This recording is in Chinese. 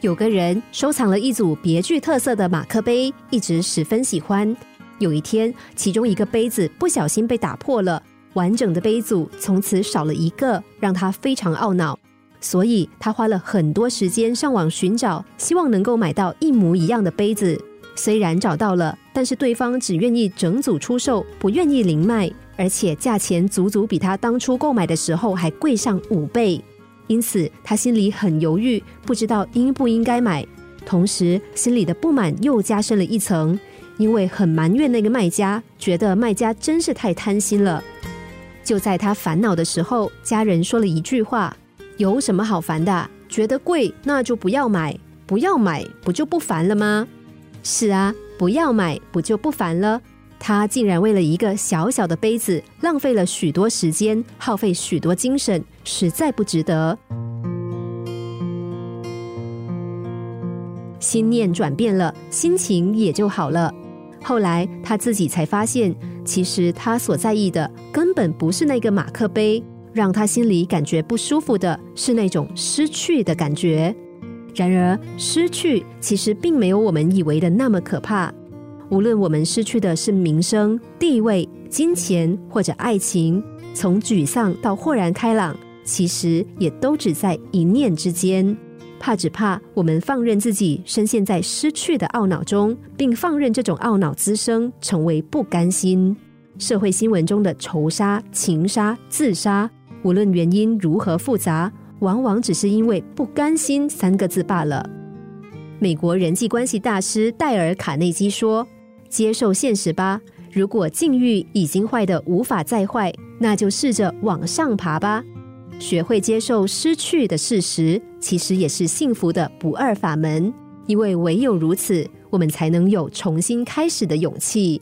有个人收藏了一组别具特色的马克杯，一直十分喜欢。有一天，其中一个杯子不小心被打破了，完整的杯组从此少了一个，让他非常懊恼。所以他花了很多时间上网寻找，希望能够买到一模一样的杯子。虽然找到了，但是对方只愿意整组出售，不愿意零卖，而且价钱足足比他当初购买的时候还贵上五倍。因此他心里很犹豫，不知道应不应该买。同时心里的不满又加深了一层，因为很埋怨那个卖家，觉得卖家真是太贪心了。就在他烦恼的时候，家人说了一句话。有什么好烦的？觉得贵那就不要买，不要买不就不烦了吗？是啊，不要买不就不烦了？他竟然为了一个小小的杯子，浪费了许多时间，耗费许多精神，实在不值得。心念转变了，心情也就好了。后来他自己才发现，其实他所在意的根本不是那个马克杯。让他心里感觉不舒服的是那种失去的感觉。然而，失去其实并没有我们以为的那么可怕。无论我们失去的是名声、地位、金钱或者爱情，从沮丧到豁然开朗，其实也都只在一念之间。怕只怕我们放任自己深陷在失去的懊恼中，并放任这种懊恼滋生，成为不甘心。社会新闻中的仇杀、情杀、自杀。无论原因如何复杂，往往只是因为不甘心三个字罢了。美国人际关系大师戴尔·卡内基说：“接受现实吧，如果境遇已经坏的无法再坏，那就试着往上爬吧。学会接受失去的事实，其实也是幸福的不二法门。因为唯有如此，我们才能有重新开始的勇气。”